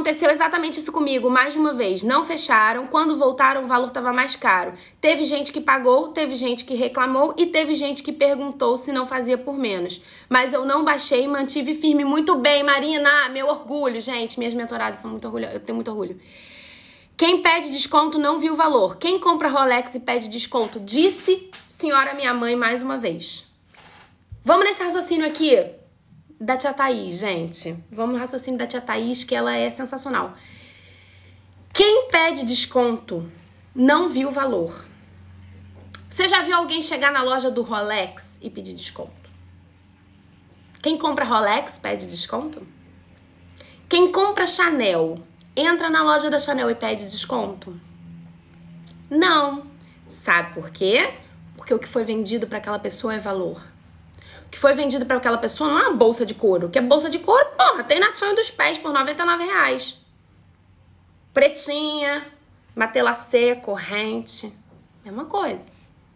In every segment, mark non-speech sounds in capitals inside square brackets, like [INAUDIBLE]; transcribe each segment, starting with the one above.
Aconteceu exatamente isso comigo, mais uma vez. Não fecharam, quando voltaram o valor estava mais caro. Teve gente que pagou, teve gente que reclamou e teve gente que perguntou se não fazia por menos. Mas eu não baixei mantive firme. Muito bem, Marina, meu orgulho, gente. Minhas mentoradas são muito orgulhosas, eu tenho muito orgulho. Quem pede desconto não viu o valor. Quem compra Rolex e pede desconto disse senhora minha mãe mais uma vez. Vamos nesse raciocínio aqui da tia Thaís, gente. Vamos no raciocínio da tia Thaís, que ela é sensacional. Quem pede desconto não viu o valor. Você já viu alguém chegar na loja do Rolex e pedir desconto? Quem compra Rolex pede desconto? Quem compra Chanel entra na loja da Chanel e pede desconto? Não. Sabe por quê? Porque o que foi vendido para aquela pessoa é valor que foi vendido para aquela pessoa não é uma bolsa de couro. Que é bolsa de couro, porra, tem na sonho dos pés por 99 reais. Pretinha, matelacê, corrente. Mesma coisa.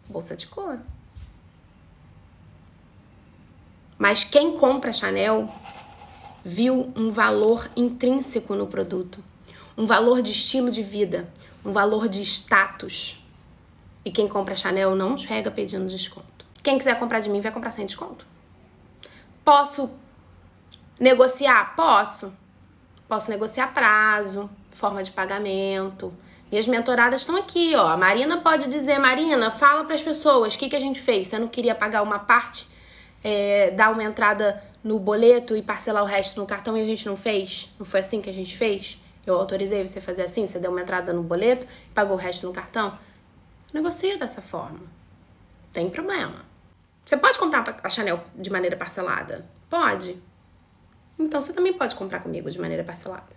Bolsa de couro. Mas quem compra Chanel viu um valor intrínseco no produto, um valor de estilo de vida, um valor de status. E quem compra Chanel não chega pedindo desconto. Quem quiser comprar de mim vai comprar sem desconto. Posso negociar? Posso. Posso negociar prazo, forma de pagamento. Minhas mentoradas estão aqui, ó. A Marina pode dizer, Marina, fala para as pessoas o que, que a gente fez. Você não queria pagar uma parte, é, dar uma entrada no boleto e parcelar o resto no cartão e a gente não fez? Não foi assim que a gente fez? Eu autorizei você fazer assim? Você deu uma entrada no boleto e pagou o resto no cartão? Negocia dessa forma. Tem problema. Você pode comprar a Chanel de maneira parcelada? Pode. Então você também pode comprar comigo de maneira parcelada.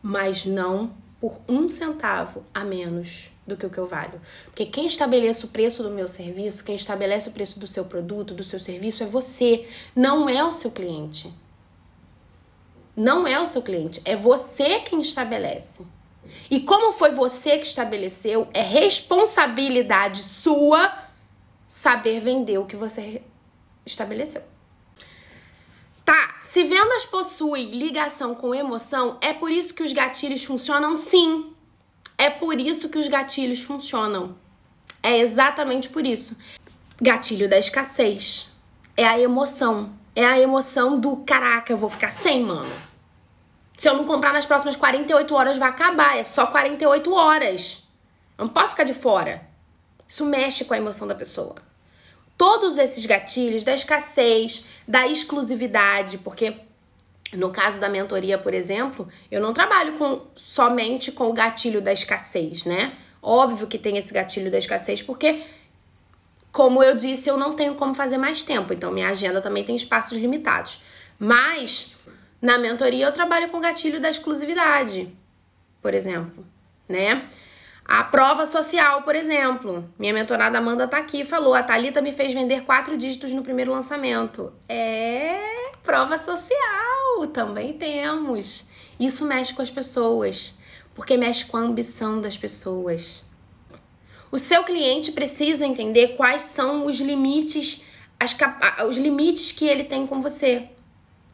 Mas não por um centavo a menos do que o que eu valho. Porque quem estabelece o preço do meu serviço, quem estabelece o preço do seu produto, do seu serviço é você, não é o seu cliente. Não é o seu cliente, é você quem estabelece. E como foi você que estabeleceu, é responsabilidade sua saber vender o que você estabeleceu. Tá, se vendas possuem ligação com emoção, é por isso que os gatilhos funcionam? Sim. É por isso que os gatilhos funcionam. É exatamente por isso. Gatilho da escassez. É a emoção. É a emoção do caraca, eu vou ficar sem, mano. Se eu não comprar nas próximas 48 horas, vai acabar. É só 48 horas. Eu não posso ficar de fora. Isso mexe com a emoção da pessoa. Todos esses gatilhos da escassez, da exclusividade, porque no caso da mentoria, por exemplo, eu não trabalho com somente com o gatilho da escassez, né? Óbvio que tem esse gatilho da escassez, porque, como eu disse, eu não tenho como fazer mais tempo, então minha agenda também tem espaços limitados. Mas na mentoria eu trabalho com o gatilho da exclusividade, por exemplo, né? A prova social, por exemplo. Minha mentorada Amanda tá aqui e falou: a Thalita me fez vender quatro dígitos no primeiro lançamento. É prova social, também temos. Isso mexe com as pessoas, porque mexe com a ambição das pessoas. O seu cliente precisa entender quais são os limites, as, os limites que ele tem com você.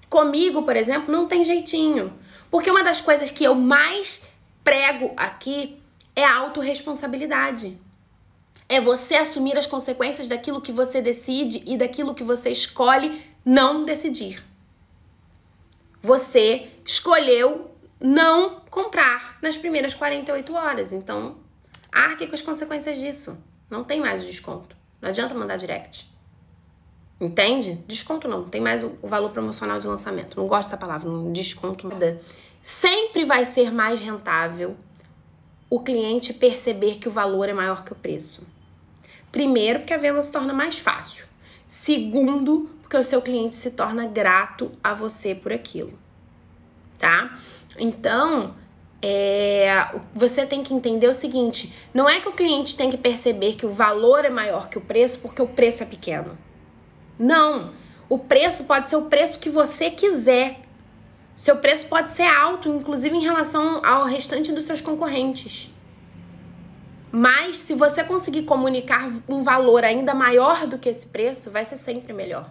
Comigo, por exemplo, não tem jeitinho. Porque uma das coisas que eu mais prego aqui é a autorresponsabilidade. É você assumir as consequências daquilo que você decide e daquilo que você escolhe não decidir. Você escolheu não comprar nas primeiras 48 horas. Então, arque com as consequências disso. Não tem mais o desconto. Não adianta mandar direct. Entende? Desconto não, tem mais o, valor promocional de lançamento. Não gosto dessa palavra, não desconto nada. Sempre vai ser mais rentável o cliente perceber que o valor é maior que o preço. Primeiro, porque a venda se torna mais fácil. Segundo, porque o seu cliente se torna grato a você por aquilo, tá? Então, é, você tem que entender o seguinte: não é que o cliente tem que perceber que o valor é maior que o preço porque o preço é pequeno. Não! O preço pode ser o preço que você quiser. Seu preço pode ser alto, inclusive em relação ao restante dos seus concorrentes. Mas se você conseguir comunicar um valor ainda maior do que esse preço, vai ser sempre melhor.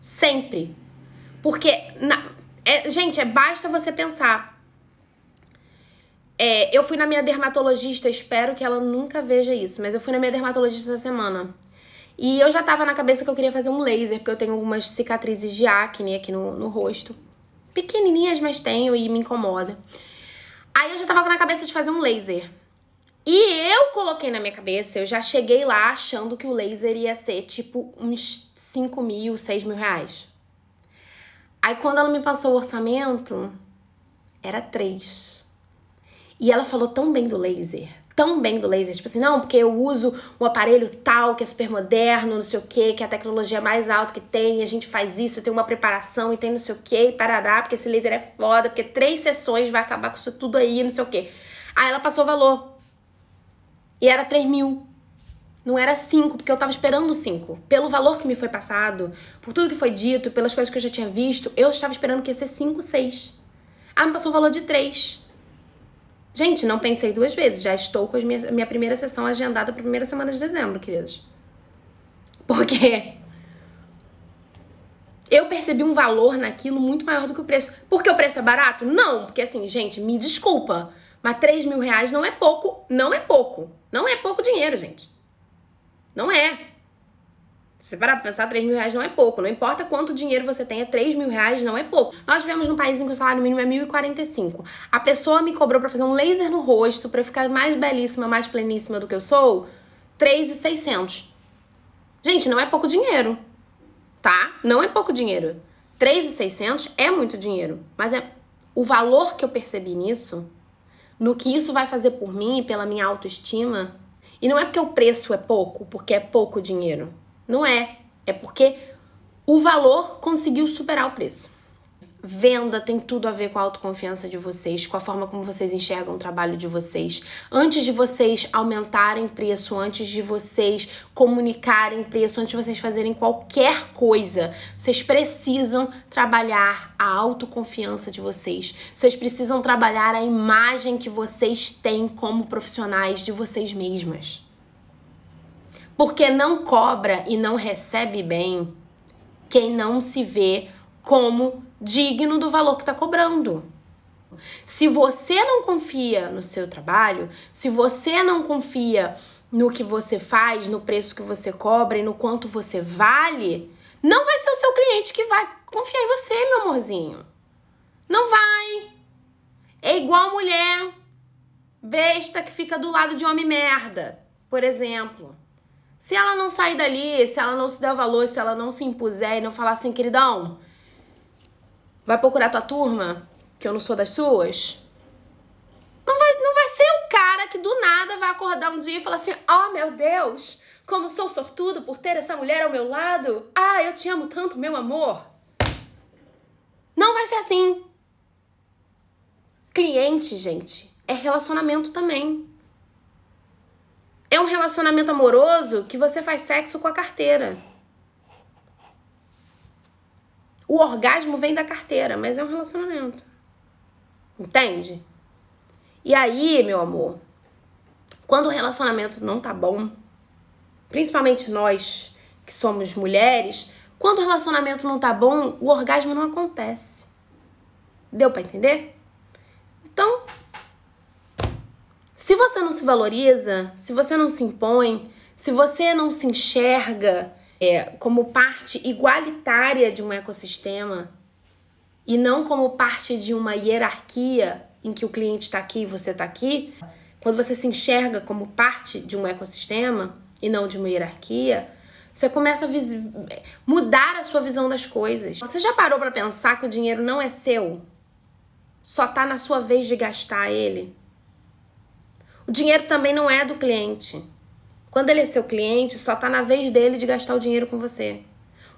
Sempre. Porque na, É, gente, é basta você pensar. É, eu fui na minha dermatologista, espero que ela nunca veja isso, mas eu fui na minha dermatologista essa semana. E eu já tava na cabeça que eu queria fazer um laser, porque eu tenho algumas cicatrizes de acne aqui no, no rosto. Pequenininhas, mas tenho e me incomoda. Aí eu já tava na cabeça de fazer um laser. E eu coloquei na minha cabeça, eu já cheguei lá achando que o laser ia ser tipo uns 5 mil, 6 mil reais. Aí quando ela me passou o orçamento, era 3. E ela falou tão bem do laser, tão bem do laser. Tipo assim, não, porque eu uso um aparelho tal, que é super moderno, não sei o que, que é a tecnologia mais alta que tem, a gente faz isso, tem uma preparação e tem não sei o que, e parará, porque esse laser é foda, porque três sessões vai acabar com isso tudo aí, não sei o que. Aí ela passou o valor. E era 3 mil. Não era 5, porque eu tava esperando 5. Pelo valor que me foi passado, por tudo que foi dito, pelas coisas que eu já tinha visto, eu estava esperando que ia ser 5, 6. Ah, me passou o valor de 3. Gente, não pensei duas vezes. Já estou com a minha, minha primeira sessão agendada para a primeira semana de dezembro, queridos. Porque eu percebi um valor naquilo muito maior do que o preço. Porque o preço é barato? Não, porque assim, gente, me desculpa. Mas 3 mil reais não é pouco, não é pouco. Não é pouco dinheiro, gente. Não é. Se você parar pra pensar, 3 mil reais não é pouco. Não importa quanto dinheiro você tenha, 3 mil reais não é pouco. Nós vivemos num país em que o salário mínimo é 1.045. A pessoa me cobrou para fazer um laser no rosto, para ficar mais belíssima, mais pleníssima do que eu sou, 3,600. Gente, não é pouco dinheiro. Tá? Não é pouco dinheiro. 3,600 é muito dinheiro. Mas é o valor que eu percebi nisso, no que isso vai fazer por mim e pela minha autoestima, e não é porque o preço é pouco, porque é pouco dinheiro. Não é. É porque o valor conseguiu superar o preço. Venda tem tudo a ver com a autoconfiança de vocês, com a forma como vocês enxergam o trabalho de vocês. Antes de vocês aumentarem preço, antes de vocês comunicarem preço, antes de vocês fazerem qualquer coisa, vocês precisam trabalhar a autoconfiança de vocês. Vocês precisam trabalhar a imagem que vocês têm como profissionais de vocês mesmas. Porque não cobra e não recebe bem quem não se vê como digno do valor que está cobrando. Se você não confia no seu trabalho, se você não confia no que você faz, no preço que você cobra e no quanto você vale, não vai ser o seu cliente que vai confiar em você, meu amorzinho. Não vai. É igual mulher besta que fica do lado de homem merda, por exemplo. Se ela não sair dali, se ela não se der valor, se ela não se impuser e não falar assim, queridão, Vai procurar tua turma, que eu não sou das suas? Não vai, não vai ser o cara que do nada vai acordar um dia e falar assim: Oh meu Deus, como sou sortudo por ter essa mulher ao meu lado. Ah, eu te amo tanto, meu amor. Não vai ser assim. Cliente, gente, é relacionamento também. É um relacionamento amoroso que você faz sexo com a carteira. O orgasmo vem da carteira, mas é um relacionamento. Entende? E aí, meu amor, quando o relacionamento não tá bom, principalmente nós que somos mulheres, quando o relacionamento não tá bom, o orgasmo não acontece. Deu para entender? Então, se você não se valoriza, se você não se impõe, se você não se enxerga é, como parte igualitária de um ecossistema e não como parte de uma hierarquia em que o cliente está aqui e você está aqui, quando você se enxerga como parte de um ecossistema e não de uma hierarquia, você começa a mudar a sua visão das coisas. Você já parou para pensar que o dinheiro não é seu? Só tá na sua vez de gastar ele? O dinheiro também não é do cliente. Quando ele é seu cliente, só está na vez dele de gastar o dinheiro com você.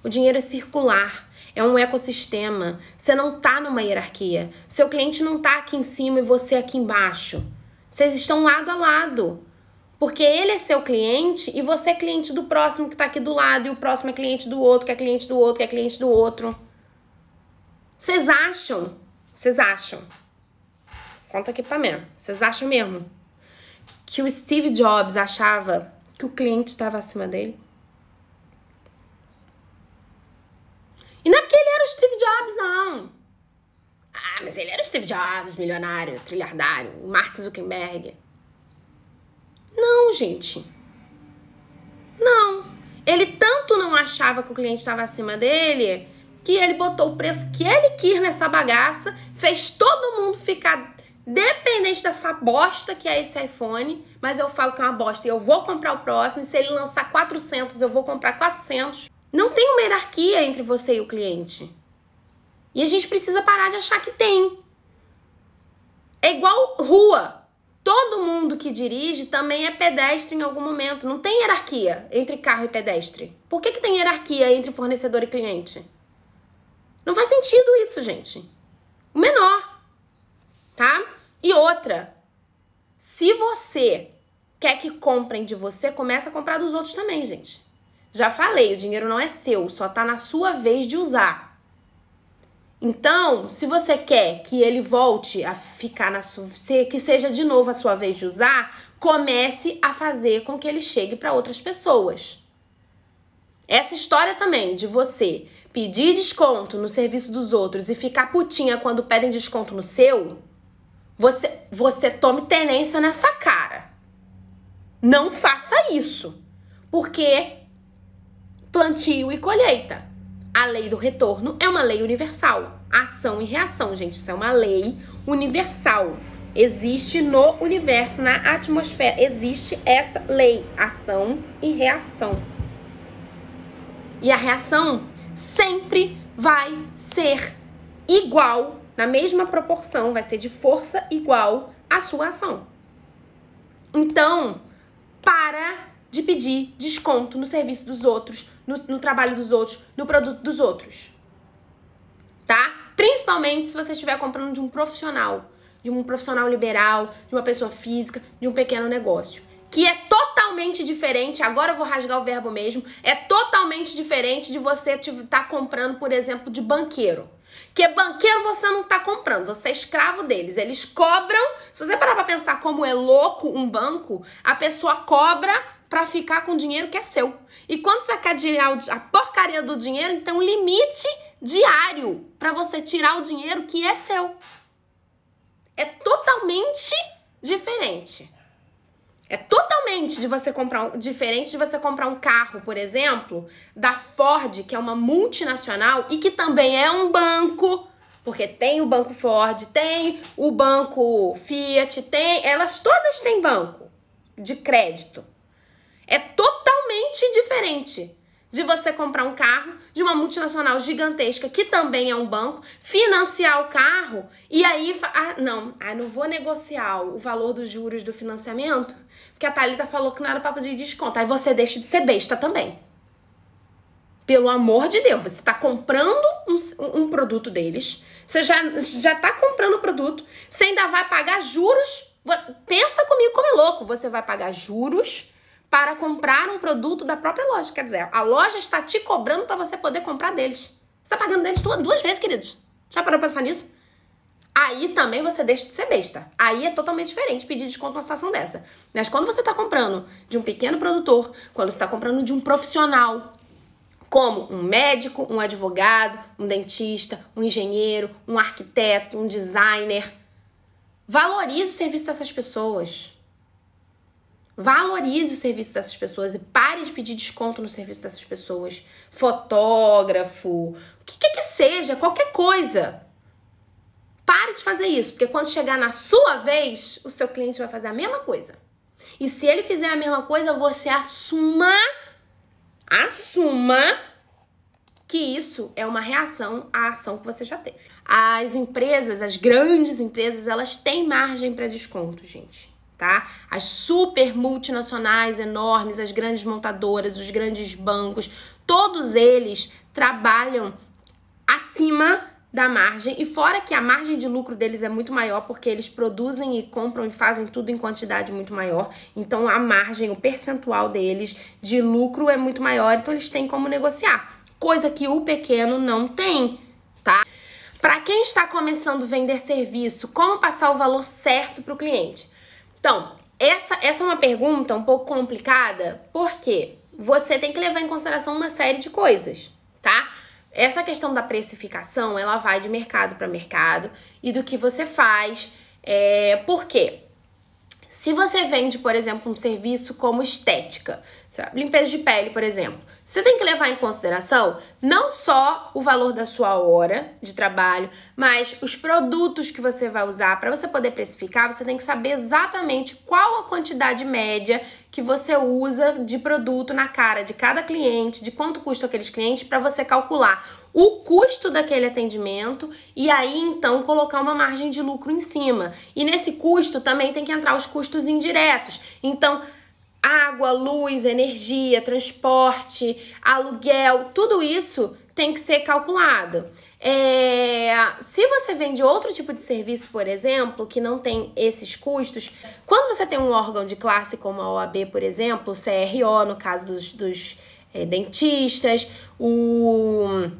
O dinheiro é circular, é um ecossistema. Você não está numa hierarquia. Seu cliente não está aqui em cima e você aqui embaixo. Vocês estão lado a lado. Porque ele é seu cliente e você é cliente do próximo que está aqui do lado, e o próximo é cliente do outro, que é cliente do outro, que é cliente do outro. Vocês acham? Vocês acham? Conta aqui pra mim. Vocês acham mesmo que o Steve Jobs achava que o cliente estava acima dele. E não é porque ele era o Steve Jobs, não. Ah, mas ele era o Steve Jobs, milionário, trilhardário, Mark Zuckerberg. Não, gente. Não. Ele tanto não achava que o cliente estava acima dele que ele botou o preço que ele quis nessa bagaça, fez todo mundo ficar dependente dessa bosta que é esse iPhone, mas eu falo que é uma bosta e eu vou comprar o próximo, e se ele lançar 400, eu vou comprar 400. Não tem uma hierarquia entre você e o cliente. E a gente precisa parar de achar que tem. É igual rua. Todo mundo que dirige também é pedestre em algum momento. Não tem hierarquia entre carro e pedestre. Por que, que tem hierarquia entre fornecedor e cliente? Não faz sentido isso, gente. O menor. Tá? E outra. Se você quer que comprem de você, começa a comprar dos outros também, gente. Já falei, o dinheiro não é seu, só tá na sua vez de usar. Então, se você quer que ele volte a ficar na sua, que seja de novo a sua vez de usar, comece a fazer com que ele chegue para outras pessoas. Essa história também de você pedir desconto no serviço dos outros e ficar putinha quando pedem desconto no seu, você você tome tenência nessa cara. Não faça isso. Porque plantio e colheita. A lei do retorno é uma lei universal. Ação e reação, gente, isso é uma lei universal. Existe no universo, na atmosfera, existe essa lei, ação e reação. E a reação sempre vai ser igual, na mesma proporção, vai ser de força igual à sua ação. Então, para de pedir desconto no serviço dos outros, no, no trabalho dos outros, no produto dos outros. Tá? Principalmente se você estiver comprando de um profissional, de um profissional liberal, de uma pessoa física, de um pequeno negócio. Que é totalmente diferente, agora eu vou rasgar o verbo mesmo, é totalmente diferente de você estar tá comprando, por exemplo, de banqueiro. Que banqueiro você não tá comprando, você é escravo deles. Eles cobram. Se você parar pra pensar como é louco um banco, a pessoa cobra para ficar com o dinheiro que é seu. E quando você quer tirar a porcaria do dinheiro, então limite diário para você tirar o dinheiro que é seu. É totalmente diferente. É totalmente de você comprar um, diferente de você comprar um carro, por exemplo, da Ford, que é uma multinacional e que também é um banco, porque tem o banco Ford, tem o banco Fiat, tem, elas todas têm banco de crédito. É totalmente diferente de você comprar um carro de uma multinacional gigantesca que também é um banco, financiar o carro e aí ah, não, ah, não vou negociar o valor dos juros do financiamento, porque a Thalita falou que não era para pedir desconto. Aí você deixa de ser besta também. Pelo amor de Deus, você está comprando um, um, produto deles, você já, já tá comprando o produto, você ainda vai pagar juros. Pensa comigo como é louco, você vai pagar juros para comprar um produto da própria loja. Quer dizer, a loja está te cobrando para você poder comprar deles. Você está pagando deles duas vezes, queridos. Já parou pra pensar nisso? Aí também você deixa de ser besta. Aí é totalmente diferente pedir desconto numa situação dessa. Mas quando você está comprando de um pequeno produtor, quando você está comprando de um profissional, como um médico, um advogado, um dentista, um engenheiro, um arquiteto, um designer, valorize o serviço dessas pessoas. Valorize o serviço dessas pessoas e pare de pedir desconto no serviço dessas pessoas. Fotógrafo, o que quer que seja, qualquer coisa. Pare de fazer isso, porque quando chegar na sua vez, o seu cliente vai fazer a mesma coisa. E se ele fizer a mesma coisa, você assuma, assuma que isso é uma reação à ação que você já teve. As empresas, as grandes empresas, elas têm margem para desconto, gente tá? As super multinacionais enormes, as grandes montadoras, os grandes bancos, todos eles trabalham acima da margem e fora que a margem de lucro deles é muito maior porque eles produzem e compram e fazem tudo em quantidade muito maior. Então a margem, o percentual deles de lucro é muito maior, então eles têm como negociar, coisa que o pequeno não tem, tá? Para quem está começando a vender serviço, como passar o valor certo para o cliente? Então, essa, essa é uma pergunta um pouco complicada, porque você tem que levar em consideração uma série de coisas, tá? Essa questão da precificação, ela vai de mercado para mercado e do que você faz. É, por quê? Se você vende, por exemplo, um serviço como estética, limpeza de pele, por exemplo, você tem que levar em consideração não só o valor da sua hora de trabalho, mas os produtos que você vai usar. Para você poder precificar, você tem que saber exatamente qual a quantidade média que você usa de produto na cara de cada cliente, de quanto custa aqueles clientes, para você calcular o custo daquele atendimento e aí então colocar uma margem de lucro em cima. E nesse custo também tem que entrar os custos indiretos. Então, água, luz, energia, transporte, aluguel, tudo isso tem que ser calculado. É, se você vende outro tipo de serviço, por exemplo, que não tem esses custos, quando você tem um órgão de classe como a OAB, por exemplo, o CRO, no caso dos, dos é, dentistas, o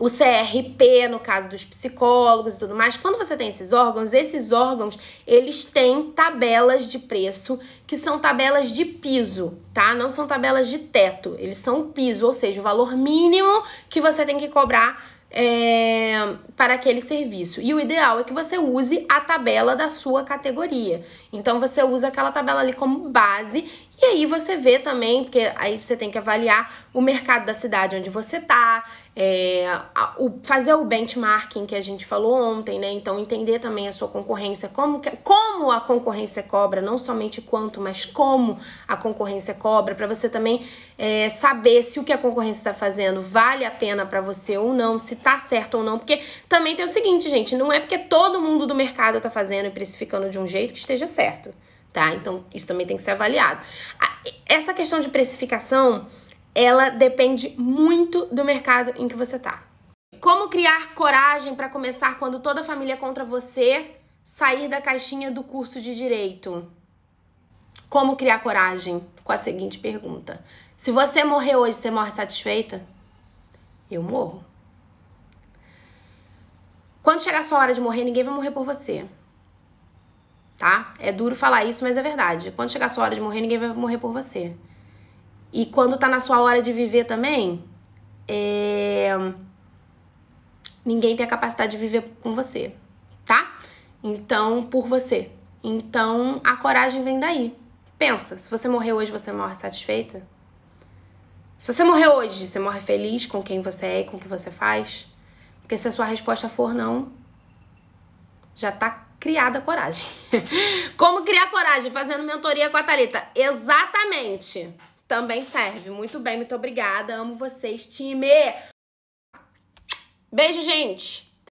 o CRP, no caso dos psicólogos e tudo mais, quando você tem esses órgãos, esses órgãos, eles têm tabelas de preço que são tabelas de piso, tá? Não são tabelas de teto, eles são piso, ou seja, o valor mínimo que você tem que cobrar é, para aquele serviço. E o ideal é que você use a tabela da sua categoria. Então você usa aquela tabela ali como base e aí você vê também, porque aí você tem que avaliar o mercado da cidade onde você tá, é, a, o, fazer o benchmarking que a gente falou ontem, né? Então, entender também a sua concorrência, como, que, como a concorrência cobra, não somente quanto, mas como a concorrência cobra, para você também é, saber se o que a concorrência está fazendo vale a pena para você ou não, se tá certo ou não. Porque também tem o seguinte, gente, não é porque todo mundo do mercado tá fazendo e precificando de um jeito que esteja certo, tá? Então, isso também tem que ser avaliado. Essa questão de precificação ela depende muito do mercado em que você tá. Como criar coragem para começar quando toda a família é contra você? Sair da caixinha do curso de direito. Como criar coragem? Com a seguinte pergunta: Se você morrer hoje, você morre satisfeita? Eu morro. Quando chegar a sua hora de morrer, ninguém vai morrer por você. Tá? É duro falar isso, mas é verdade. Quando chegar a sua hora de morrer, ninguém vai morrer por você. E quando tá na sua hora de viver também, é... ninguém tem a capacidade de viver com você, tá? Então, por você. Então, a coragem vem daí. Pensa, se você morrer hoje, você morre satisfeita? Se você morrer hoje, você morre feliz com quem você é e com o que você faz? Porque se a sua resposta for não, já tá criada coragem. [LAUGHS] Como criar coragem? Fazendo mentoria com a Thalita. Exatamente também serve. Muito bem, muito obrigada. Amo vocês, time. Beijo, gente.